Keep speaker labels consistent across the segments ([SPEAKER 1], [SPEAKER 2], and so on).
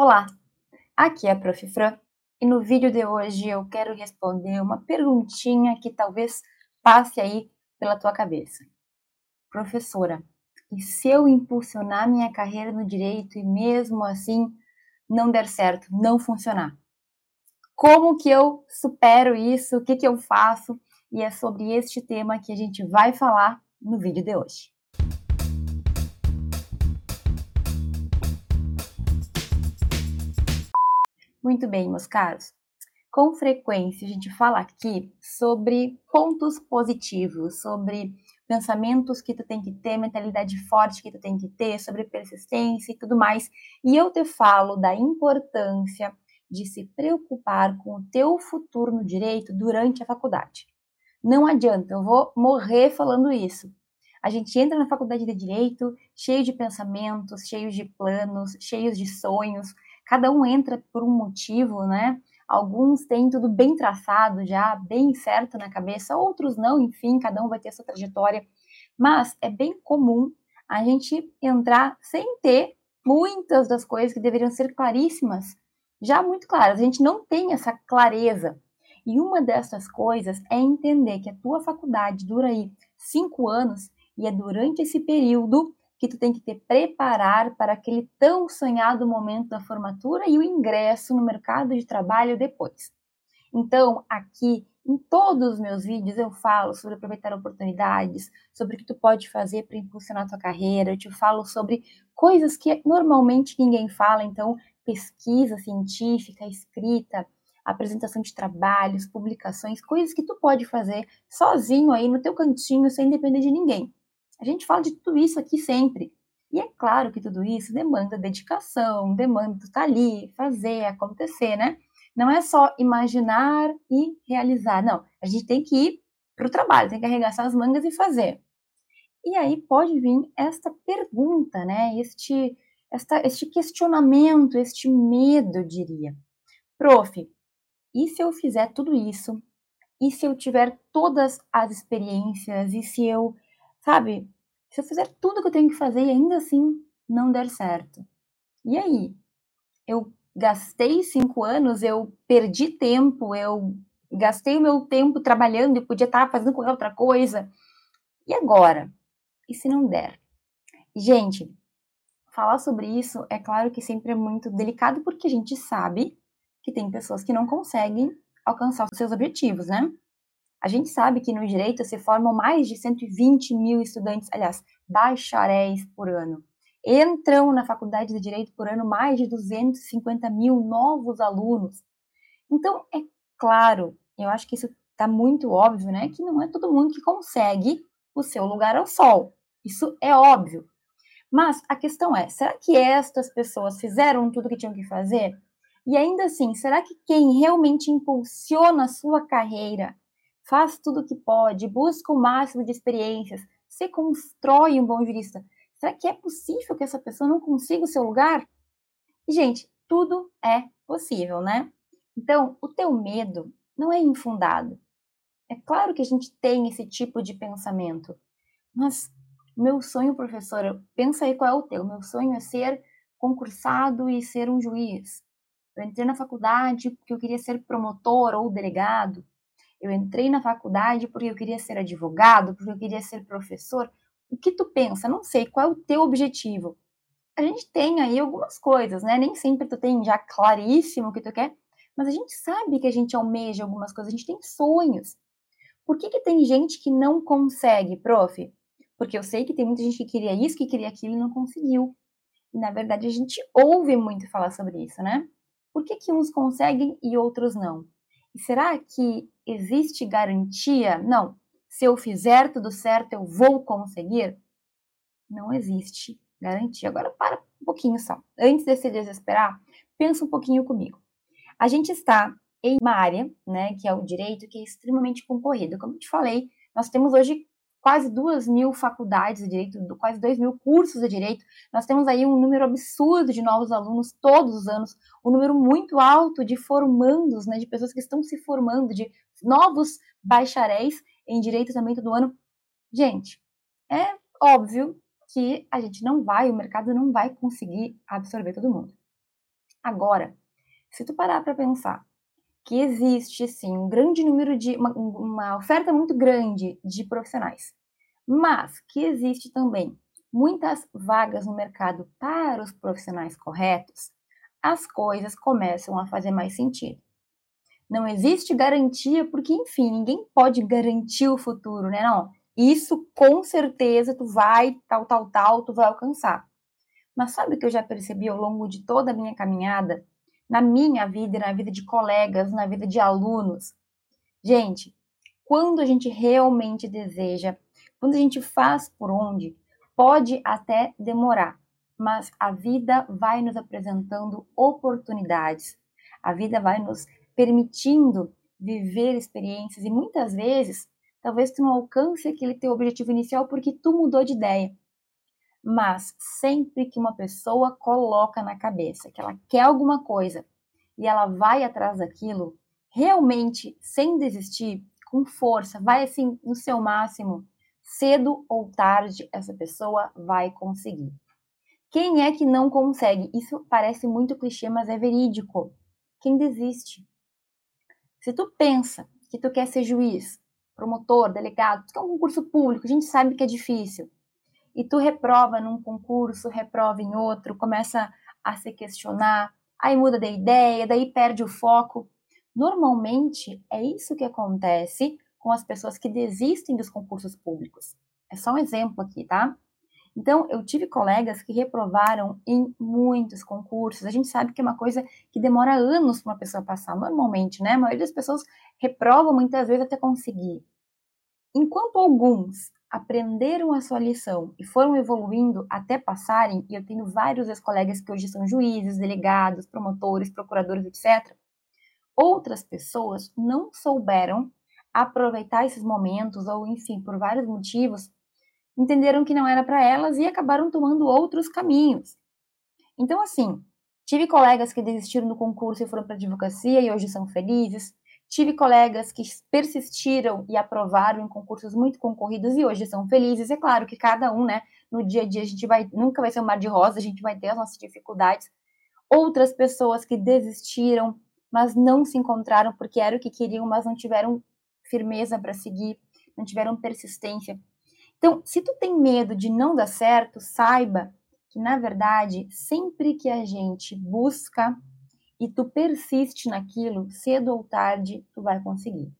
[SPEAKER 1] Olá, aqui é a Prof. Fran e no vídeo de hoje eu quero responder uma perguntinha que talvez passe aí pela tua cabeça. Professora, e se eu impulsionar minha carreira no direito e mesmo assim não der certo, não funcionar? Como que eu supero isso? O que, que eu faço? E é sobre este tema que a gente vai falar no vídeo de hoje. Muito bem, meus caros. Com frequência a gente fala aqui sobre pontos positivos, sobre pensamentos que tu tem que ter, mentalidade forte que tu tem que ter, sobre persistência e tudo mais. E eu te falo da importância de se preocupar com o teu futuro no direito durante a faculdade. Não adianta, eu vou morrer falando isso. A gente entra na faculdade de direito cheio de pensamentos, cheios de planos, cheios de sonhos, cada um entra por um motivo, né? Alguns têm tudo bem traçado já, bem certo na cabeça, outros não, enfim, cada um vai ter sua trajetória. Mas é bem comum a gente entrar sem ter muitas das coisas que deveriam ser claríssimas, já muito claras. A gente não tem essa clareza. E uma dessas coisas é entender que a tua faculdade dura aí cinco anos e é durante esse período que tu tem que te preparar para aquele tão sonhado momento da formatura e o ingresso no mercado de trabalho depois. Então, aqui em todos os meus vídeos eu falo sobre aproveitar oportunidades, sobre o que tu pode fazer para impulsionar tua carreira, eu te falo sobre coisas que normalmente ninguém fala, então pesquisa científica, escrita, apresentação de trabalhos, publicações, coisas que tu pode fazer sozinho aí no teu cantinho sem depender de ninguém. A gente fala de tudo isso aqui sempre. E é claro que tudo isso demanda dedicação, demanda estar ali, fazer, acontecer, né? Não é só imaginar e realizar, não. A gente tem que ir para o trabalho, tem que arregaçar as mangas e fazer. E aí pode vir esta pergunta, né? Este, esta, este questionamento, este medo, eu diria. Prof, e se eu fizer tudo isso? E se eu tiver todas as experiências? E se eu Sabe? Se eu fizer tudo que eu tenho que fazer e ainda assim não der certo. E aí? Eu gastei cinco anos, eu perdi tempo, eu gastei o meu tempo trabalhando e podia estar fazendo qualquer outra coisa. E agora? E se não der? Gente, falar sobre isso é claro que sempre é muito delicado porque a gente sabe que tem pessoas que não conseguem alcançar os seus objetivos, né? A gente sabe que no direito se formam mais de 120 mil estudantes, aliás, bacharéis por ano. Entram na faculdade de direito por ano mais de 250 mil novos alunos. Então, é claro, eu acho que isso está muito óbvio, né? Que não é todo mundo que consegue o seu lugar ao sol. Isso é óbvio. Mas a questão é: será que estas pessoas fizeram tudo o que tinham que fazer? E ainda assim, será que quem realmente impulsiona a sua carreira faz tudo o que pode, busca o máximo de experiências, se constrói um bom jurista. Será que é possível que essa pessoa não consiga o seu lugar? Gente, tudo é possível, né? Então, o teu medo não é infundado. É claro que a gente tem esse tipo de pensamento, mas meu sonho, professora, pensa aí qual é o teu. Meu sonho é ser concursado e ser um juiz. Eu entrei na faculdade porque eu queria ser promotor ou delegado. Eu entrei na faculdade porque eu queria ser advogado, porque eu queria ser professor. O que tu pensa? Não sei, qual é o teu objetivo? A gente tem aí algumas coisas, né? Nem sempre tu tem já claríssimo o que tu quer, mas a gente sabe que a gente almeja algumas coisas, a gente tem sonhos. Por que, que tem gente que não consegue, prof? Porque eu sei que tem muita gente que queria isso, que queria aquilo e não conseguiu. E na verdade a gente ouve muito falar sobre isso, né? Por que, que uns conseguem e outros não? E será que existe garantia? Não. Se eu fizer tudo certo, eu vou conseguir? Não existe garantia. Agora, para um pouquinho só. Antes de se desesperar, pensa um pouquinho comigo. A gente está em uma área, né, que é o direito, que é extremamente concorrido. Como eu te falei, nós temos hoje quase duas mil faculdades de direito, quase dois mil cursos de direito. Nós temos aí um número absurdo de novos alunos todos os anos, um número muito alto de formandos, né, de pessoas que estão se formando, de novos bacharéis em direito também todo ano. Gente, é óbvio que a gente não vai, o mercado não vai conseguir absorver todo mundo. Agora, se tu parar para pensar que existe sim um grande número de uma, uma oferta muito grande de profissionais, mas que existe também muitas vagas no mercado para os profissionais corretos, as coisas começam a fazer mais sentido. Não existe garantia, porque, enfim, ninguém pode garantir o futuro, né? Não, isso com certeza tu vai, tal, tal, tal, tu vai alcançar. Mas sabe o que eu já percebi ao longo de toda a minha caminhada? Na minha vida, na vida de colegas, na vida de alunos. Gente, quando a gente realmente deseja, quando a gente faz por onde, pode até demorar, mas a vida vai nos apresentando oportunidades. A vida vai nos permitindo viver experiências e muitas vezes talvez tu não alcance aquele teu objetivo inicial porque tu mudou de ideia. Mas sempre que uma pessoa coloca na cabeça que ela quer alguma coisa e ela vai atrás daquilo, realmente sem desistir, com força, vai assim no seu máximo, cedo ou tarde essa pessoa vai conseguir. Quem é que não consegue? Isso parece muito clichê, mas é verídico. Quem desiste. Se tu pensa que tu quer ser juiz, promotor, delegado, tu quer um concurso público, a gente sabe que é difícil. E tu reprova num concurso, reprova em outro, começa a se questionar, aí muda de ideia, daí perde o foco. Normalmente é isso que acontece com as pessoas que desistem dos concursos públicos. É só um exemplo aqui, tá? Então, eu tive colegas que reprovaram em muitos concursos. A gente sabe que é uma coisa que demora anos para uma pessoa passar, normalmente, né? A maioria das pessoas reprovam muitas vezes até conseguir. Enquanto alguns aprenderam a sua lição e foram evoluindo até passarem, e eu tenho vários ex-colegas que hoje são juízes, delegados, promotores, procuradores, etc., outras pessoas não souberam aproveitar esses momentos, ou enfim, por vários motivos, entenderam que não era para elas e acabaram tomando outros caminhos. Então, assim, tive colegas que desistiram do concurso e foram para a advocacia e hoje são felizes. Tive colegas que persistiram e aprovaram em concursos muito concorridos e hoje são felizes. É claro que cada um, né, no dia a dia a gente vai, nunca vai ser um mar de rosa, a gente vai ter as nossas dificuldades. Outras pessoas que desistiram, mas não se encontraram porque era o que queriam, mas não tiveram firmeza para seguir, não tiveram persistência. Então, se tu tem medo de não dar certo, saiba que na verdade, sempre que a gente busca e tu persiste naquilo, cedo ou tarde tu vai conseguir.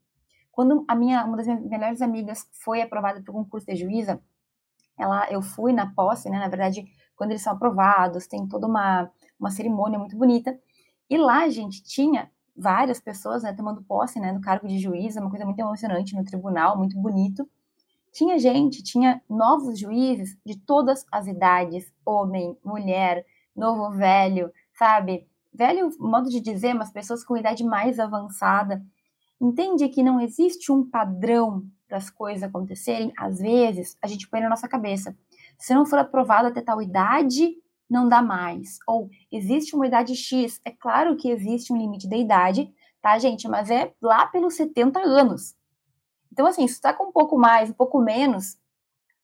[SPEAKER 1] Quando a minha uma das minhas melhores amigas foi aprovada para o concurso de juíza, ela eu fui na posse, né, na verdade, quando eles são aprovados, tem toda uma uma cerimônia muito bonita. E lá, a gente, tinha várias pessoas, né, tomando posse, né, no cargo de juíza, uma coisa muito emocionante no tribunal, muito bonito tinha gente, tinha novos juízes de todas as idades, homem, mulher, novo, velho, sabe? Velho, modo de dizer, mas pessoas com idade mais avançada. Entende que não existe um padrão para as coisas acontecerem? Às vezes, a gente põe na nossa cabeça. Se não for aprovado até tal idade, não dá mais. Ou existe uma idade X. É claro que existe um limite da idade, tá, gente? Mas é lá pelos 70 anos. Então, assim, se você tá com um pouco mais, um pouco menos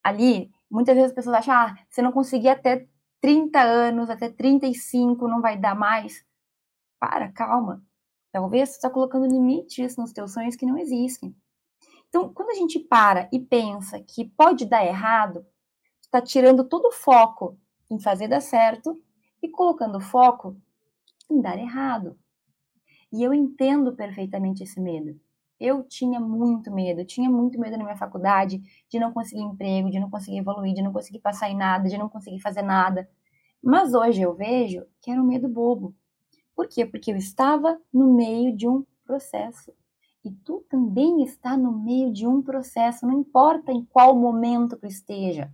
[SPEAKER 1] ali, muitas vezes as pessoas acham, ah, você não conseguir até 30 anos, até 35, não vai dar mais. Para, calma. Talvez você está colocando limites nos teus sonhos que não existem. Então, quando a gente para e pensa que pode dar errado, está tirando todo o foco em fazer dar certo e colocando foco em dar errado. E eu entendo perfeitamente esse medo. Eu tinha muito medo, tinha muito medo na minha faculdade de não conseguir emprego, de não conseguir evoluir, de não conseguir passar em nada, de não conseguir fazer nada. Mas hoje eu vejo que era um medo bobo. Por quê? Porque eu estava no meio de um processo. E tu também está no meio de um processo, não importa em qual momento tu esteja.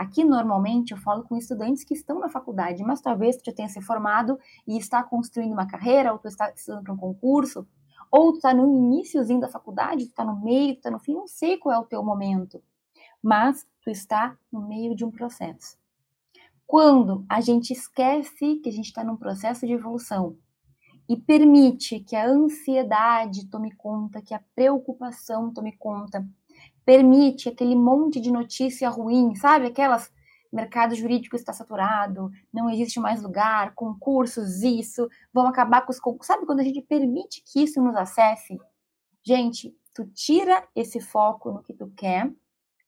[SPEAKER 1] Aqui, normalmente, eu falo com estudantes que estão na faculdade, mas talvez tu já tenha se formado e está construindo uma carreira, ou tu está estudando para um concurso, ou tu tá no iníciozinho da faculdade, tu tá no meio, tu tá no fim, não sei qual é o teu momento, mas tu está no meio de um processo. Quando a gente esquece que a gente está num processo de evolução e permite que a ansiedade tome conta, que a preocupação tome conta, permite aquele monte de notícia ruim, sabe? Aquelas mercado jurídico está saturado, não existe mais lugar, concursos, isso, vão acabar com os concursos. Sabe quando a gente permite que isso nos acesse? Gente, tu tira esse foco no que tu quer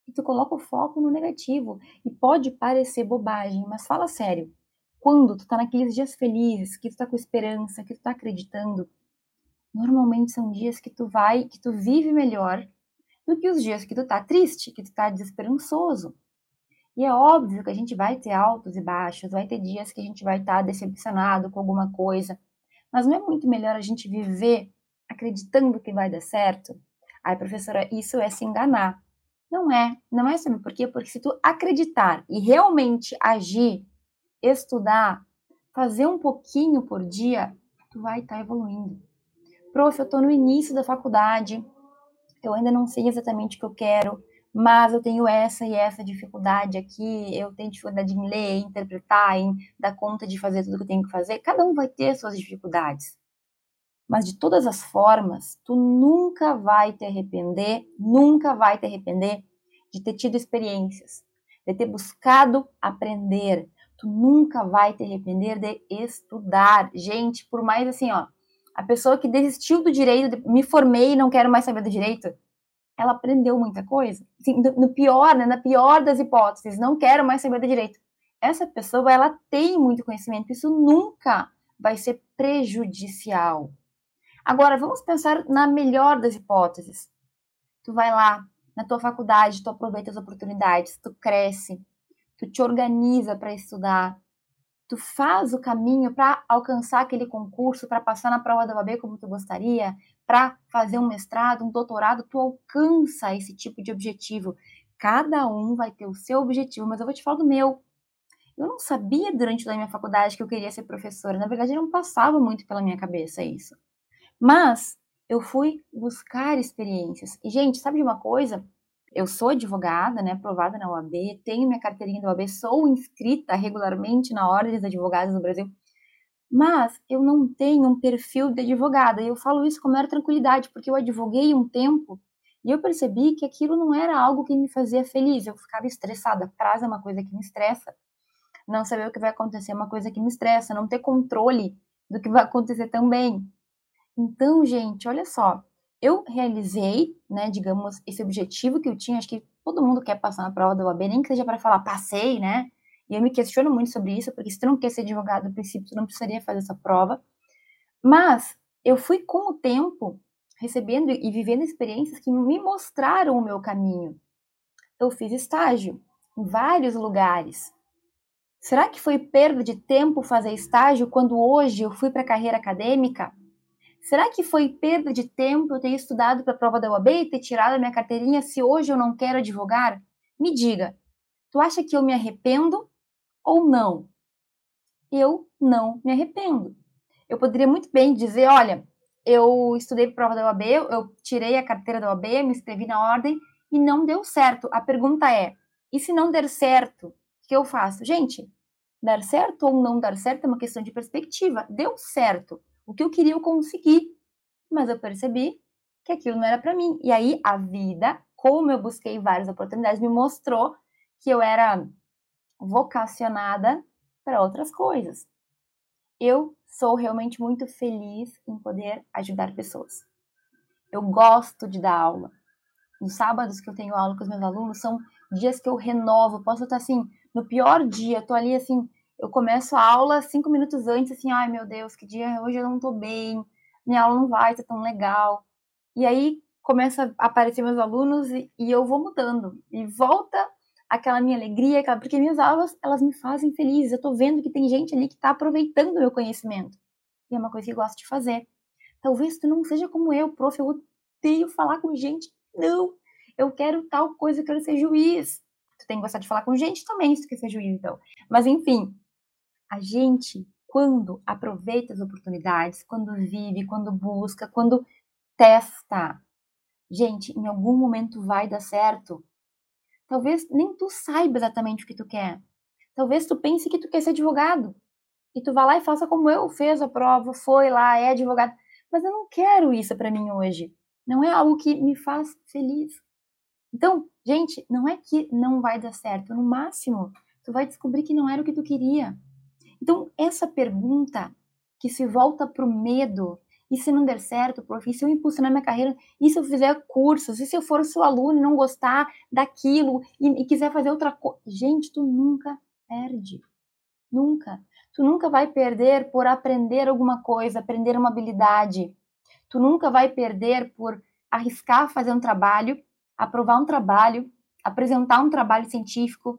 [SPEAKER 1] e tu coloca o foco no negativo. E pode parecer bobagem, mas fala sério. Quando tu tá naqueles dias felizes, que tu tá com esperança, que tu tá acreditando, normalmente são dias que tu vai, que tu vive melhor do que os dias que tu tá triste, que tu tá desesperançoso. E é óbvio que a gente vai ter altos e baixos, vai ter dias que a gente vai estar tá decepcionado com alguma coisa, mas não é muito melhor a gente viver acreditando que vai dar certo? Ai, professora, isso é se enganar. Não é, não é sabe por quê? Porque se tu acreditar e realmente agir, estudar, fazer um pouquinho por dia, tu vai estar tá evoluindo. Prof, eu tô no início da faculdade, eu ainda não sei exatamente o que eu quero, mas eu tenho essa e essa dificuldade aqui, eu tenho dificuldade em ler, em interpretar, em dar conta de fazer tudo que eu tenho que fazer. Cada um vai ter suas dificuldades. Mas de todas as formas, tu nunca vai te arrepender, nunca vai te arrepender de ter tido experiências, de ter buscado aprender. Tu nunca vai te arrepender de estudar. Gente, por mais assim, ó, a pessoa que desistiu do direito, me formei e não quero mais saber do direito, ela aprendeu muita coisa. Assim, no pior, né, na pior das hipóteses, não quero mais saber do direito. Essa pessoa, ela tem muito conhecimento, isso nunca vai ser prejudicial. Agora, vamos pensar na melhor das hipóteses. Tu vai lá na tua faculdade, tu aproveita as oportunidades, tu cresce, tu te organiza para estudar, tu faz o caminho para alcançar aquele concurso, para passar na prova da OAB como tu gostaria, para fazer um mestrado, um doutorado, tu alcança esse tipo de objetivo. Cada um vai ter o seu objetivo, mas eu vou te falar do meu. Eu não sabia durante a minha faculdade que eu queria ser professora. Na verdade, não passava muito pela minha cabeça isso. Mas eu fui buscar experiências. E, gente, sabe de uma coisa? Eu sou advogada, né, aprovada na OAB, tenho minha carteirinha da OAB, sou inscrita regularmente na Ordem dos Advogados do Brasil, mas eu não tenho um perfil de advogada. E eu falo isso com maior tranquilidade, porque eu advoguei um tempo e eu percebi que aquilo não era algo que me fazia feliz. Eu ficava estressada. Prazo é uma coisa que me estressa. Não saber o que vai acontecer é uma coisa que me estressa. Não ter controle do que vai acontecer também. Então, gente, olha só eu realizei, né, digamos, esse objetivo que eu tinha, acho que todo mundo quer passar na prova da OAB, nem que seja para falar passei, né? E eu me questiono muito sobre isso, porque se tu não quer ser advogado, no princípio, tu não precisaria fazer essa prova. Mas eu fui com o tempo recebendo e vivendo experiências que me mostraram o meu caminho. Eu fiz estágio em vários lugares. Será que foi perda de tempo fazer estágio quando hoje eu fui para a carreira acadêmica? Será que foi perda de tempo eu ter estudado para a prova da UAB e ter tirado a minha carteirinha se hoje eu não quero advogar? Me diga, tu acha que eu me arrependo ou não? Eu não me arrependo. Eu poderia muito bem dizer, olha, eu estudei para a prova da UAB, eu tirei a carteira da UAB, me inscrevi na ordem e não deu certo. A pergunta é, e se não der certo, o que eu faço? Gente, dar certo ou não dar certo é uma questão de perspectiva. Deu certo o que eu queria eu consegui, mas eu percebi que aquilo não era para mim. E aí a vida, como eu busquei várias oportunidades, me mostrou que eu era vocacionada para outras coisas. Eu sou realmente muito feliz em poder ajudar pessoas. Eu gosto de dar aula. Nos sábados que eu tenho aula com os meus alunos, são dias que eu renovo. Posso estar assim, no pior dia, eu tô ali assim, eu começo a aula cinco minutos antes, assim, ai meu Deus, que dia, hoje eu não tô bem, minha aula não vai ser tão legal. E aí começa a aparecer meus alunos e, e eu vou mudando. E volta aquela minha alegria, porque minhas aulas, elas me fazem feliz. Eu tô vendo que tem gente ali que tá aproveitando o meu conhecimento. E é uma coisa que eu gosto de fazer. Talvez tu não seja como eu, prof, eu odeio falar com gente. Não, eu quero tal coisa, eu quero ser juiz. Tu tem que gostar de falar com gente também, se tu quer ser juiz, então. Mas enfim, a gente, quando aproveita as oportunidades, quando vive, quando busca, quando testa, gente, em algum momento vai dar certo. Talvez nem tu saiba exatamente o que tu quer. Talvez tu pense que tu quer ser advogado. E tu vai lá e faça como eu, fez a prova, foi lá, é advogado. Mas eu não quero isso para mim hoje. Não é algo que me faz feliz. Então, gente, não é que não vai dar certo. No máximo, tu vai descobrir que não era o que tu queria. Então, essa pergunta que se volta para o medo, e se não der certo, prof, e se eu impulsionar minha carreira, e se eu fizer cursos, e se eu for seu aluno e não gostar daquilo, e, e quiser fazer outra coisa. Gente, tu nunca perde. Nunca. Tu nunca vai perder por aprender alguma coisa, aprender uma habilidade. Tu nunca vai perder por arriscar fazer um trabalho, aprovar um trabalho, apresentar um trabalho científico.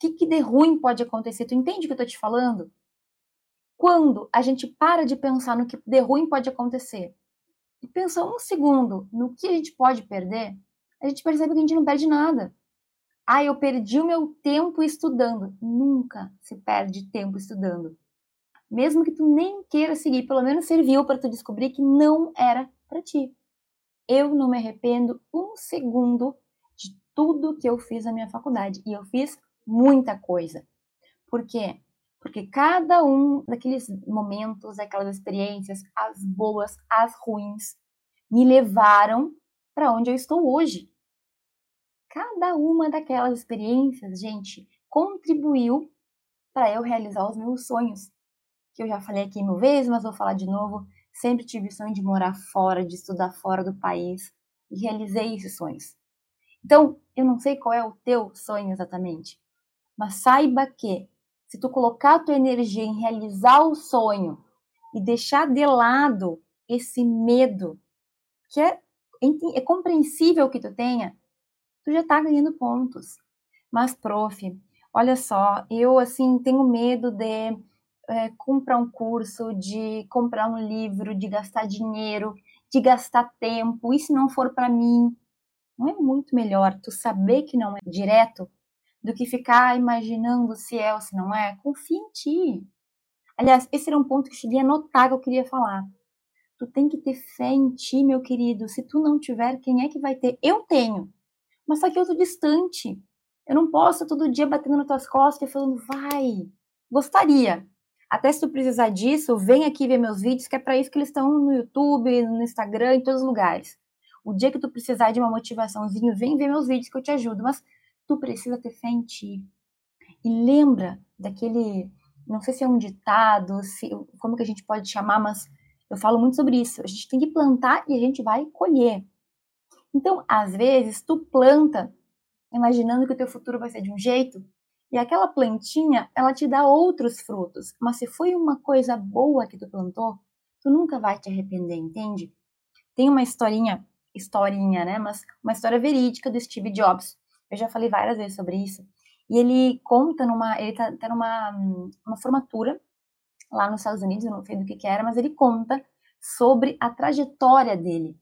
[SPEAKER 1] Que, que de ruim pode acontecer? Tu entende o que eu estou te falando? Quando a gente para de pensar no que de ruim pode acontecer e pensa um segundo no que a gente pode perder, a gente percebe que a gente não perde nada. Ah, eu perdi o meu tempo estudando. Nunca se perde tempo estudando. Mesmo que tu nem queira seguir, pelo menos serviu para tu descobrir que não era para ti. Eu não me arrependo um segundo de tudo que eu fiz na minha faculdade. E eu fiz muita coisa. Por quê? Porque cada um daqueles momentos, aquelas experiências, as boas, as ruins, me levaram para onde eu estou hoje. Cada uma daquelas experiências, gente, contribuiu para eu realizar os meus sonhos. Que eu já falei aqui mil vezes, mas vou falar de novo. Sempre tive o sonho de morar fora, de estudar fora do país e realizei esses sonhos. Então, eu não sei qual é o teu sonho exatamente, mas saiba que se tu colocar a tua energia em realizar o sonho e deixar de lado esse medo, que é, é compreensível que tu tenha, tu já tá ganhando pontos. Mas, prof, olha só, eu assim tenho medo de é, comprar um curso, de comprar um livro, de gastar dinheiro, de gastar tempo. E se não for para mim, não é muito melhor tu saber que não é direto do que ficar imaginando se é ou se não é? Confia em ti. Aliás, esse era um ponto que eu cheguei a notar que eu queria falar. Tu tem que ter fé em ti, meu querido. Se tu não tiver, quem é que vai ter? Eu tenho mas só que eu tô distante. Eu não posso todo dia batendo nas tuas costas e falando, vai. Gostaria. Até se tu precisar disso, vem aqui ver meus vídeos, que é para isso que eles estão no YouTube, no Instagram, em todos os lugares. O dia que tu precisar de uma motivaçãozinho, vem ver meus vídeos que eu te ajudo, mas tu precisa ter fé em ti. E lembra daquele, não sei se é um ditado, se, como que a gente pode chamar, mas eu falo muito sobre isso. A gente tem que plantar e a gente vai colher. Então, às vezes, tu planta imaginando que o teu futuro vai ser de um jeito, e aquela plantinha, ela te dá outros frutos. Mas se foi uma coisa boa que tu plantou, tu nunca vai te arrepender, entende? Tem uma historinha, historinha, né? Mas uma história verídica do Steve Jobs. Eu já falei várias vezes sobre isso. E ele conta numa, ele tá, tá numa uma formatura lá nos Estados Unidos, eu não sei do que que era, mas ele conta sobre a trajetória dele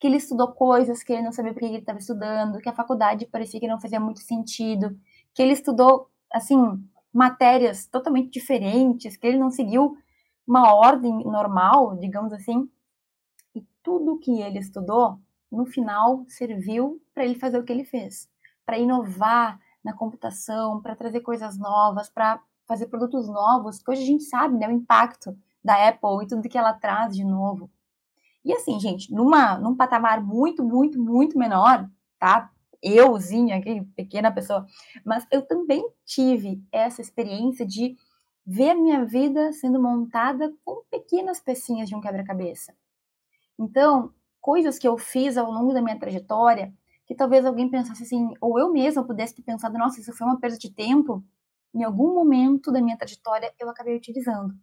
[SPEAKER 1] que ele estudou coisas que ele não sabia por que ele estava estudando, que a faculdade parecia que não fazia muito sentido, que ele estudou, assim, matérias totalmente diferentes, que ele não seguiu uma ordem normal, digamos assim. E tudo que ele estudou, no final, serviu para ele fazer o que ele fez, para inovar na computação, para trazer coisas novas, para fazer produtos novos, que hoje a gente sabe, né, o impacto da Apple e tudo que ela traz de novo. E assim, gente, numa, num patamar muito, muito, muito menor, tá? Euzinha aqui, pequena pessoa, mas eu também tive essa experiência de ver minha vida sendo montada com pequenas pecinhas de um quebra-cabeça. Então, coisas que eu fiz ao longo da minha trajetória, que talvez alguém pensasse assim, ou eu mesma pudesse ter pensado, nossa, isso foi uma perda de tempo, em algum momento da minha trajetória eu acabei utilizando.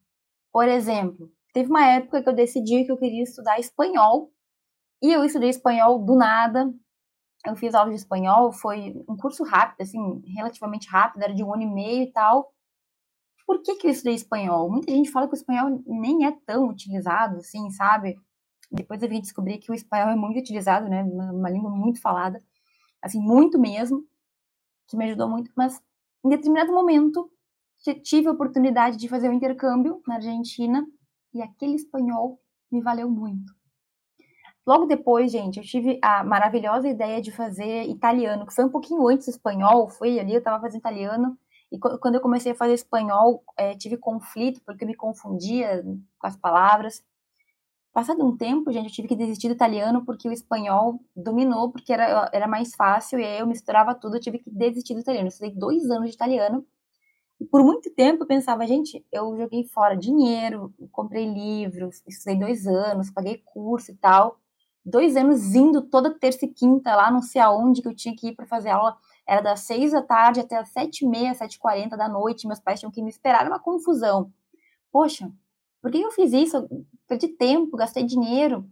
[SPEAKER 1] Por exemplo, Teve uma época que eu decidi que eu queria estudar espanhol, e eu estudei espanhol do nada. Eu fiz aula de espanhol, foi um curso rápido, assim, relativamente rápido, era de um ano e meio e tal. Por que, que eu estudei espanhol? Muita gente fala que o espanhol nem é tão utilizado, assim, sabe? Depois eu vim descobrir que o espanhol é muito utilizado, né? Uma, uma língua muito falada, assim, muito mesmo, que me ajudou muito. Mas em determinado momento tive a oportunidade de fazer o um intercâmbio na Argentina e aquele espanhol me valeu muito. Logo depois, gente, eu tive a maravilhosa ideia de fazer italiano, que foi um pouquinho antes do espanhol, foi ali, eu estava fazendo italiano, e quando eu comecei a fazer espanhol, é, tive conflito, porque eu me confundia com as palavras. Passado um tempo, gente, eu tive que desistir do italiano, porque o espanhol dominou, porque era, era mais fácil, e aí eu misturava tudo, eu tive que desistir do italiano. Eu estudei dois anos de italiano, E por muito tempo eu pensava, gente, eu joguei fora dinheiro, comprei livros, estudei dois anos, paguei curso e tal. Dois anos indo toda terça e quinta lá, não sei aonde que eu tinha que ir para fazer aula. Era das seis da tarde até as sete e meia, sete e quarenta da noite. Meus pais tinham que me esperar, era uma confusão. Poxa, por que eu fiz isso? Eu perdi tempo, gastei dinheiro.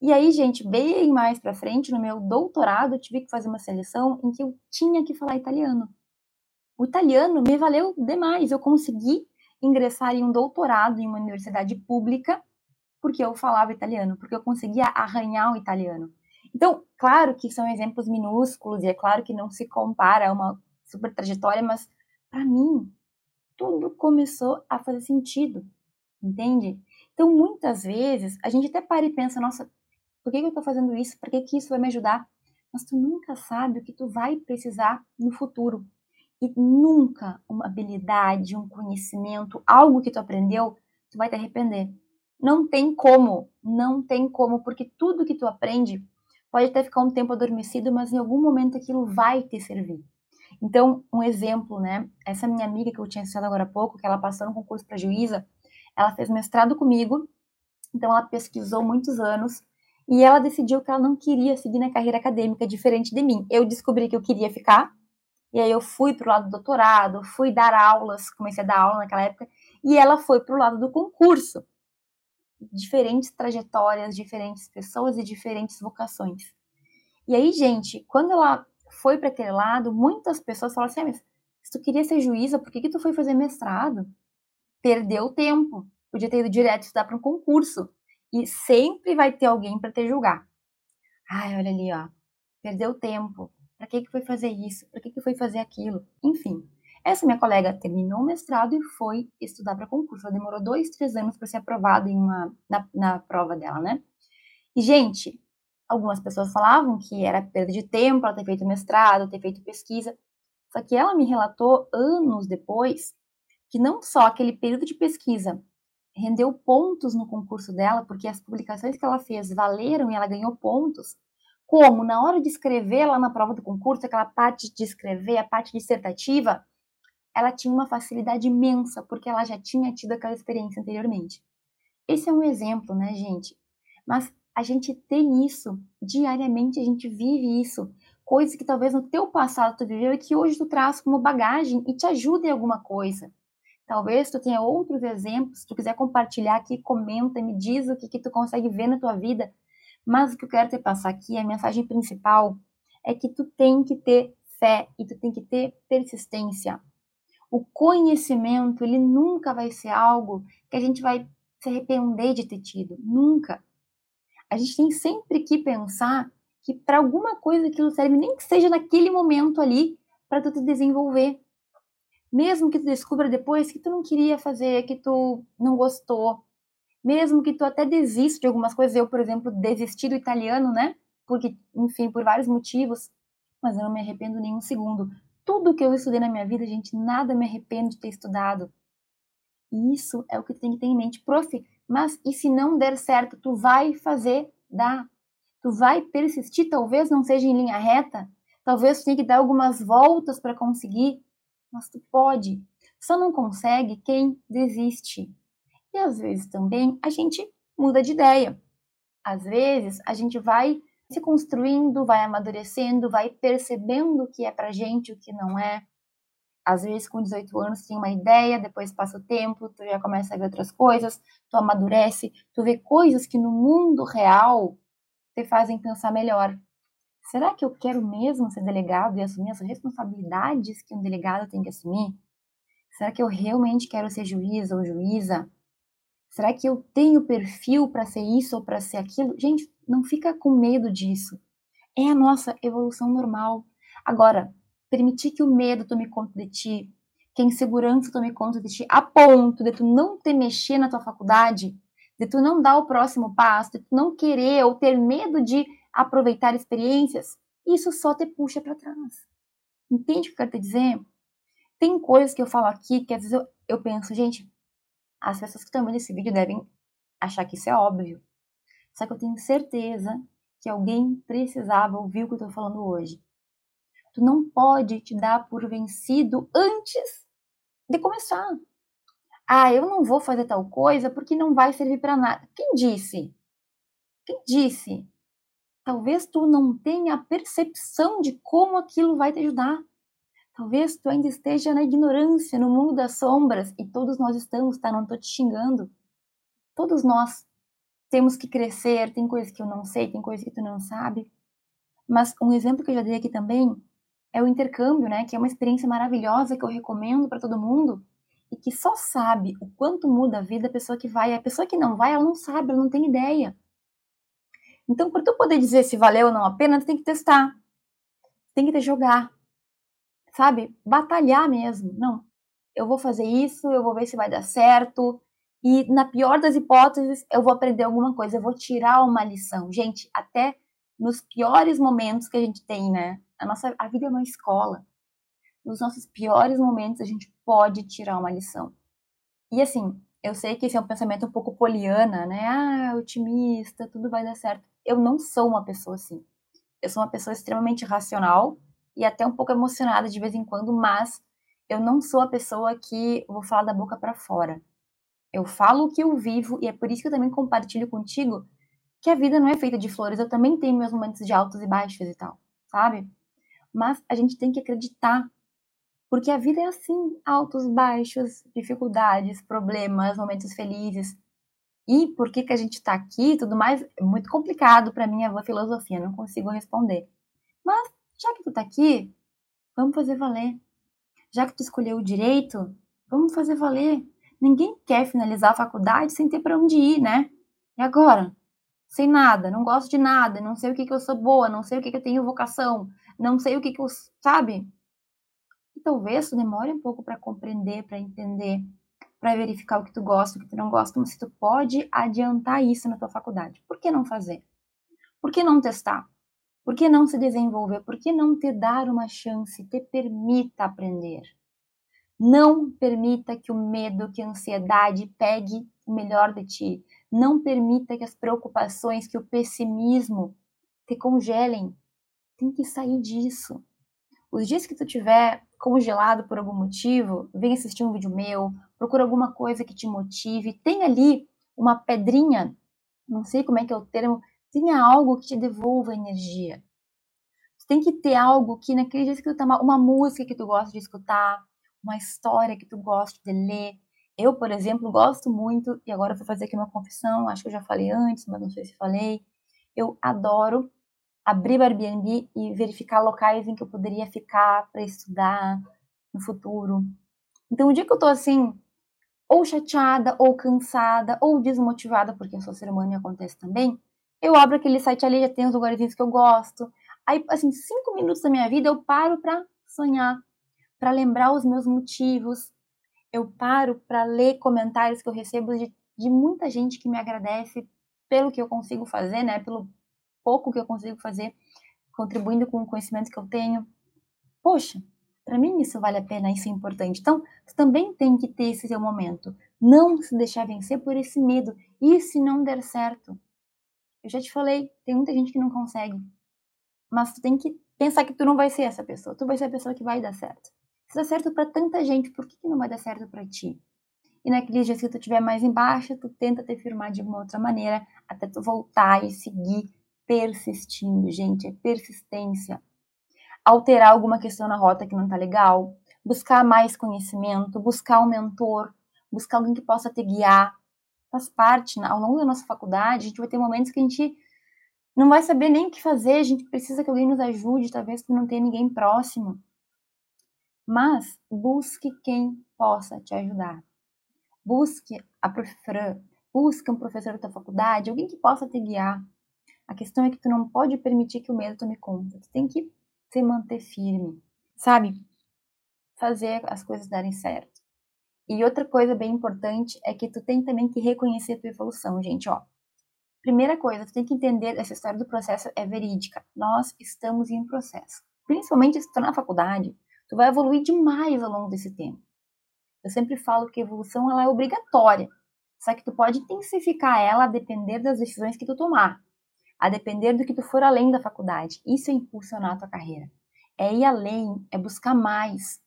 [SPEAKER 1] E aí, gente, bem mais para frente, no meu doutorado, eu tive que fazer uma seleção em que eu tinha que falar italiano. O italiano me valeu demais. Eu consegui ingressar em um doutorado em uma universidade pública porque eu falava italiano, porque eu conseguia arranhar o italiano. Então, claro que são exemplos minúsculos e é claro que não se compara a uma super trajetória, mas para mim tudo começou a fazer sentido, entende? Então, muitas vezes a gente até para e pensa, nossa, por que, eu estou fazendo isso? Por que, que isso vai me ajudar? Mas tu nunca sabe o que tu vai precisar no futuro. E nunca uma habilidade, um conhecimento, algo que tu aprendeu, tu vai te arrepender. Não tem como, não tem como, porque tudo que tu aprende pode até ficar um tempo adormecido, mas em algum momento aquilo vai te servir. Então, um exemplo, né? Essa minha amiga que eu tinha citado agora há pouco, que ela passou no concurso para juíza, ela fez mestrado comigo, então ela pesquisou muitos anos e ela decidiu que ela não queria seguir na carreira acadêmica diferente de mim. Eu descobri que eu queria ficar, e aí eu fui para o lado do doutorado, fui dar aulas, comecei a dar aula naquela época, e ela foi para o lado do concurso. Diferentes trajetórias, diferentes pessoas e diferentes vocações. E aí, gente, quando ela foi para aquele lado, muitas pessoas falaram assim: ah, mas se tu queria ser juíza, por que, que tu foi fazer mestrado? Perdeu tempo. Podia ter ido direto estudar para um concurso. E sempre vai ter alguém para te julgar. Ai, olha ali, ó. Perdeu tempo. Para que, que foi fazer isso? Para que, que foi fazer aquilo? Enfim. Essa minha colega terminou o mestrado e foi estudar para concurso. Ela demorou dois, três anos para ser aprovada em uma, na, na prova dela, né? E, gente, algumas pessoas falavam que era perda de tempo ela ter feito mestrado, ter feito pesquisa. Só que ela me relatou anos depois que não só aquele período de pesquisa rendeu pontos no concurso dela, porque as publicações que ela fez valeram e ela ganhou pontos, como na hora de escrever lá na prova do concurso, aquela parte de escrever, a parte dissertativa, ela tinha uma facilidade imensa, porque ela já tinha tido aquela experiência anteriormente. Esse é um exemplo, né, gente? Mas a gente tem isso diariamente, a gente vive isso. Coisas que talvez no teu passado tu viveu e que hoje tu traz como bagagem e te ajuda em alguma coisa. Talvez tu tenha outros exemplos, se tu quiser compartilhar aqui, comenta, me diz o que, que tu consegue ver na tua vida. Mas o que eu quero te passar aqui, a mensagem principal, é que tu tem que ter fé e tu tem que ter persistência. O conhecimento, ele nunca vai ser algo que a gente vai se arrepender de ter tido. Nunca. A gente tem sempre que pensar que para alguma coisa aquilo serve, nem que seja naquele momento ali, para tu te desenvolver mesmo que tu descubra depois que tu não queria fazer, que tu não gostou, mesmo que tu até desista de algumas coisas, eu, por exemplo, desisti do italiano, né? Porque, enfim, por vários motivos, mas eu não me arrependo nem um segundo. Tudo que eu estudei na minha vida, gente, nada me arrependo de ter estudado. E isso é o que tu tem que ter em mente, prof. Mas e se não der certo, tu vai fazer, dá. Tu vai persistir, talvez não seja em linha reta, talvez tu tenha que dar algumas voltas para conseguir, mas tu pode. Só não consegue quem desiste. E às vezes também a gente muda de ideia. Às vezes a gente vai se construindo, vai amadurecendo, vai percebendo o que é pra gente, o que não é. Às vezes com 18 anos tem uma ideia, depois passa o tempo, tu já começa a ver outras coisas, tu amadurece, tu vê coisas que no mundo real te fazem pensar melhor será que eu quero mesmo ser delegado e assumir as responsabilidades que um delegado tem que assumir? Será que eu realmente quero ser juiz ou juíza? Será que eu tenho perfil para ser isso ou para ser aquilo? Gente, não fica com medo disso. É a nossa evolução normal. Agora, permitir que o medo tome conta de ti, que a insegurança tome conta de ti, a ponto de tu não ter mexer na tua faculdade, de tu não dar o próximo passo, de tu não querer ou ter medo de aproveitar experiências, isso só te puxa para trás. Entende o que eu quero te dizer? Tem coisas que eu falo aqui que às vezes eu, eu penso, gente, as pessoas que estão vendo esse vídeo devem achar que isso é óbvio. Só que eu tenho certeza que alguém precisava ouvir o que eu estou falando hoje. Tu não pode te dar por vencido antes de começar. Ah, eu não vou fazer tal coisa porque não vai servir para nada. Quem disse? Quem disse? Talvez tu não tenha a percepção de como aquilo vai te ajudar. Talvez tu ainda esteja na ignorância, no mundo das sombras, e todos nós estamos, tá? Não tô te xingando. Todos nós temos que crescer, tem coisas que eu não sei, tem coisas que tu não sabe. Mas um exemplo que eu já dei aqui também é o intercâmbio, né? Que é uma experiência maravilhosa que eu recomendo para todo mundo e que só sabe o quanto muda a vida a pessoa que vai. A pessoa que não vai, ela não sabe, ela não tem ideia. Então, para tu poder dizer se valeu ou não a pena, tu tem que testar. Tem que te jogar. Sabe? Batalhar mesmo. Não, eu vou fazer isso, eu vou ver se vai dar certo. E na pior das hipóteses, eu vou aprender alguma coisa, eu vou tirar uma lição. Gente, até nos piores momentos que a gente tem, né? A nossa a vida é uma escola. Nos nossos piores momentos a gente pode tirar uma lição. E assim, eu sei que esse é um pensamento um pouco poliana, né? Ah, otimista, tudo vai dar certo. Eu não sou uma pessoa assim. Eu sou uma pessoa extremamente racional e até um pouco emocionada de vez em quando, mas eu não sou a pessoa que vou falar da boca para fora. Eu falo o que eu vivo e é por isso que eu também compartilho contigo que a vida não é feita de flores. Eu também tenho meus momentos de altos e baixos e tal, sabe? Mas a gente tem que acreditar porque a vida é assim, altos, baixos, dificuldades, problemas, momentos felizes. E por que, que a gente está aqui tudo mais, é muito complicado para mim a filosofia, não consigo responder. Mas, já que tu está aqui, vamos fazer valer. Já que tu escolheu o direito, vamos fazer valer. Ninguém quer finalizar a faculdade sem ter para onde ir, né? E agora? Sem nada, não gosto de nada, não sei o que, que eu sou boa, não sei o que, que eu tenho vocação, não sei o que, que eu. Sabe? talvez tu demore um pouco para compreender, para entender, para verificar o que tu gosta, o que tu não gosta, mas tu pode adiantar isso na tua faculdade. Por que não fazer? Por que não testar? Por que não se desenvolver? Por que não te dar uma chance? Te permita aprender. Não permita que o medo, que a ansiedade pegue o melhor de ti. Não permita que as preocupações, que o pessimismo te congelem. Tem que sair disso. Os dias que tu tiver congelado por algum motivo, vem assistir um vídeo meu, procura alguma coisa que te motive, tem ali uma pedrinha, não sei como é que é o termo, tenha algo que te devolva energia. Tem que ter algo que naquele dia que tu tá uma música que tu gosta de escutar, uma história que tu gosta de ler. Eu, por exemplo, gosto muito, e agora eu vou fazer aqui uma confissão, acho que eu já falei antes, mas não sei se falei. Eu adoro abrir o Airbnb e verificar locais em que eu poderia ficar para estudar no futuro. Então, o dia que eu tô assim, ou chateada, ou cansada, ou desmotivada, porque ser humano e acontece também, eu abro aquele site ali, já tem os lugarzinhos que eu gosto. Aí, assim, cinco minutos da minha vida eu paro para sonhar, para lembrar os meus motivos. Eu paro para ler comentários que eu recebo de, de muita gente que me agradece pelo que eu consigo fazer, né? Pelo pouco que eu consigo fazer, contribuindo com o conhecimento que eu tenho. Poxa, para mim isso vale a pena, isso é importante. Então, você também tem que ter esse seu momento. Não se deixar vencer por esse medo. E se não der certo? Eu já te falei, tem muita gente que não consegue. Mas tu tem que pensar que tu não vai ser essa pessoa. Tu vai ser a pessoa que vai dar certo. Se dá certo para tanta gente, por que, que não vai dar certo para ti? E naqueles dias que tu estiver mais embaixo, tu tenta te firmar de uma outra maneira até tu voltar e seguir persistindo, gente, é persistência. Alterar alguma questão na rota que não tá legal, buscar mais conhecimento, buscar um mentor, buscar alguém que possa te guiar. Faz parte, ao longo da nossa faculdade, a gente vai ter momentos que a gente não vai saber nem o que fazer, a gente precisa que alguém nos ajude, talvez tu não tenha ninguém próximo. Mas busque quem possa te ajudar. Busque a professora, busque um professor da tua faculdade, alguém que possa te guiar. A questão é que tu não pode permitir que o medo tome conta. Tu tem que se manter firme, sabe? Fazer as coisas darem certo. E outra coisa bem importante é que tu tem também que reconhecer tua evolução, gente, ó. Primeira coisa, tu tem que entender essa história do processo é verídica. Nós estamos em um processo. Principalmente se tu tá na faculdade, tu vai evoluir demais ao longo desse tempo. Eu sempre falo que a evolução ela é obrigatória, só que tu pode intensificar ela a depender das decisões que tu tomar a depender do que tu for além da faculdade. Isso é impulsionar a tua carreira. É ir além, é buscar mais.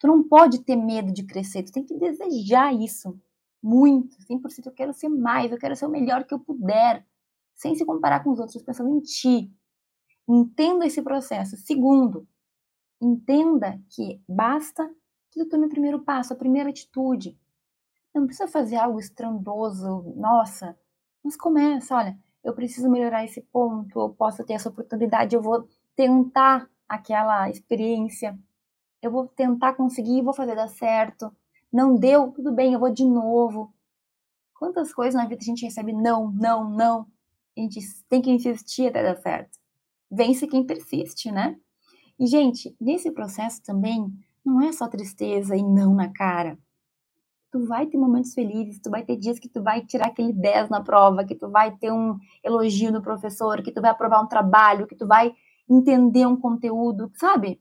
[SPEAKER 1] Tu não pode ter medo de crescer, tu tem que desejar isso muito, 100%. Eu quero ser mais, eu quero ser o melhor que eu puder, sem se comparar com os outros, pensando em ti. Entenda esse processo. Segundo, entenda que basta que tu tome o primeiro passo, a primeira atitude. Não precisa fazer algo estrondoso, nossa, mas começa, olha, eu preciso melhorar esse ponto, eu posso ter essa oportunidade, eu vou tentar aquela experiência, eu vou tentar conseguir, vou fazer dar certo. Não deu, tudo bem, eu vou de novo. Quantas coisas na vida a gente recebe não, não, não. A gente tem que insistir até dar certo. Vence quem persiste, né? E, gente, nesse processo também, não é só tristeza e não na cara. Tu vai ter momentos felizes, tu vai ter dias que tu vai tirar aquele 10 na prova, que tu vai ter um elogio do professor, que tu vai aprovar um trabalho, que tu vai entender um conteúdo, sabe?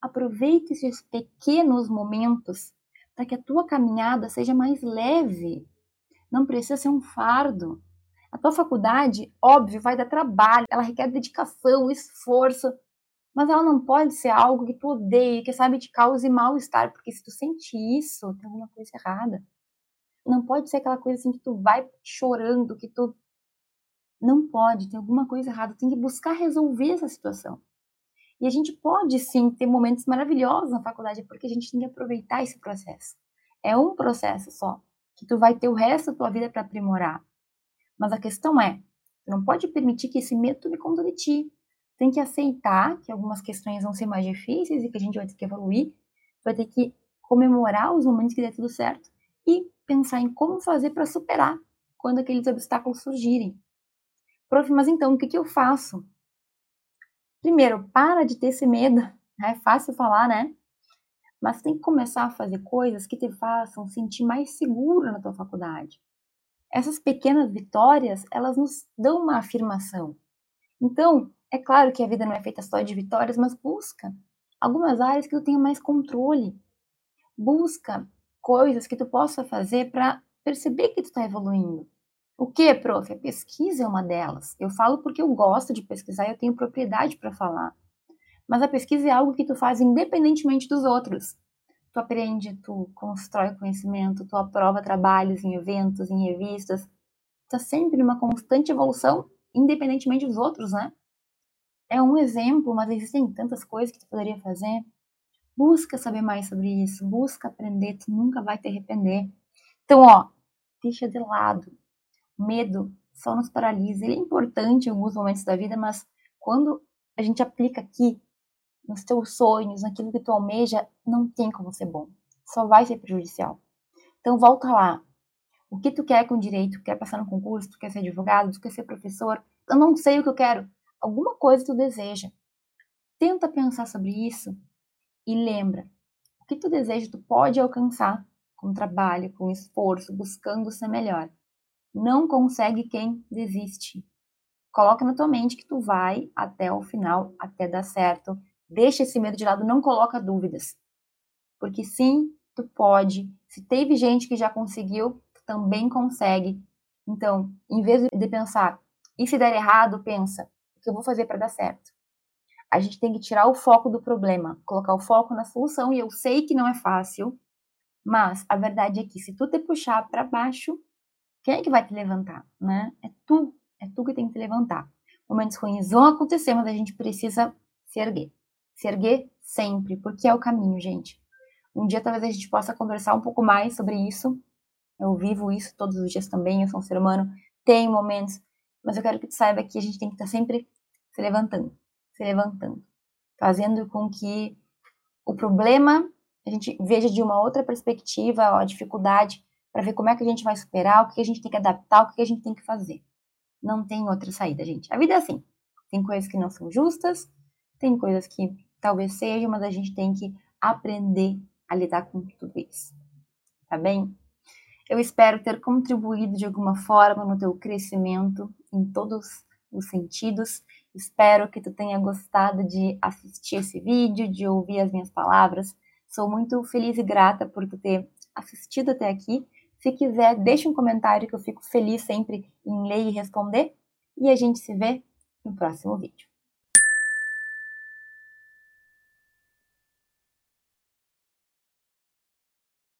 [SPEAKER 1] Aproveite esses pequenos momentos para que a tua caminhada seja mais leve. Não precisa ser um fardo. A tua faculdade, óbvio, vai dar trabalho, ela requer dedicação, esforço, mas ela não pode ser algo que tu odeia, que sabe te cause mal-estar, porque se tu sente isso, tem alguma coisa errada. Não pode ser aquela coisa assim que tu vai chorando, que tu não pode, tem alguma coisa errada, tem que buscar resolver essa situação. E a gente pode sim ter momentos maravilhosos na faculdade, porque a gente tem que aproveitar esse processo. É um processo só, que tu vai ter o resto da tua vida para aprimorar. Mas a questão é, tu não pode permitir que esse medo tome conta de ti tem que aceitar que algumas questões vão ser mais difíceis e que a gente vai ter que evoluir, vai ter que comemorar os momentos que der tudo certo e pensar em como fazer para superar quando aqueles obstáculos surgirem. Prof, mas então o que, que eu faço? Primeiro, para de ter esse medo. É fácil falar, né? Mas tem que começar a fazer coisas que te façam sentir mais seguro na tua faculdade. Essas pequenas vitórias, elas nos dão uma afirmação. Então, é claro que a vida não é feita só de vitórias, mas busca algumas áreas que tu tenha mais controle. Busca coisas que tu possa fazer para perceber que tu está evoluindo. O que, prof? A pesquisa é uma delas. Eu falo porque eu gosto de pesquisar e eu tenho propriedade para falar. Mas a pesquisa é algo que tu faz independentemente dos outros. Tu aprende, tu constrói conhecimento, tu aprova trabalhos em eventos, em revistas. Tu tá sempre numa constante evolução, independentemente dos outros, né? É um exemplo, mas existem tantas coisas que tu poderia fazer. Busca saber mais sobre isso, busca aprender, tu nunca vai te arrepender. Então, ó, deixa de lado. Medo só nos paralisa. Ele é importante em alguns momentos da vida, mas quando a gente aplica aqui nos teus sonhos, naquilo que tu almeja, não tem como ser bom. Só vai ser prejudicial. Então, volta lá. O que tu quer com direito? Tu quer passar no concurso? Tu quer ser advogado? Tu quer ser professor? Eu não sei o que eu quero alguma coisa tu deseja. Tenta pensar sobre isso e lembra, o que tu deseja tu pode alcançar com trabalho, com esforço, buscando ser melhor. Não consegue quem desiste. Coloca na tua mente que tu vai até o final, até dar certo. Deixa esse medo de lado, não coloca dúvidas. Porque sim, tu pode. Se teve gente que já conseguiu, tu também consegue. Então, em vez de pensar, e se der errado, pensa, que eu vou fazer para dar certo? A gente tem que tirar o foco do problema, colocar o foco na solução, e eu sei que não é fácil, mas a verdade é que se tu te puxar para baixo, quem é que vai te levantar, né? É tu, é tu que tem que te levantar. Momentos ruins vão acontecer, mas a gente precisa se erguer. Se erguer sempre, porque é o caminho, gente. Um dia talvez a gente possa conversar um pouco mais sobre isso. Eu vivo isso todos os dias também, eu sou um ser humano, tem momentos mas eu quero que tu saiba que a gente tem que estar sempre se levantando, se levantando, fazendo com que o problema a gente veja de uma outra perspectiva, a dificuldade, para ver como é que a gente vai superar, o que a gente tem que adaptar, o que a gente tem que fazer. Não tem outra saída, gente. A vida é assim. Tem coisas que não são justas, tem coisas que talvez sejam, mas a gente tem que aprender a lidar com tudo isso. Tá bem? Eu espero ter contribuído de alguma forma no teu crescimento em todos os sentidos. Espero que tu tenha gostado de assistir esse vídeo, de ouvir as minhas palavras. Sou muito feliz e grata por tu ter assistido até aqui. Se quiser, deixa um comentário que eu fico feliz sempre em ler e responder. E a gente se vê no próximo vídeo.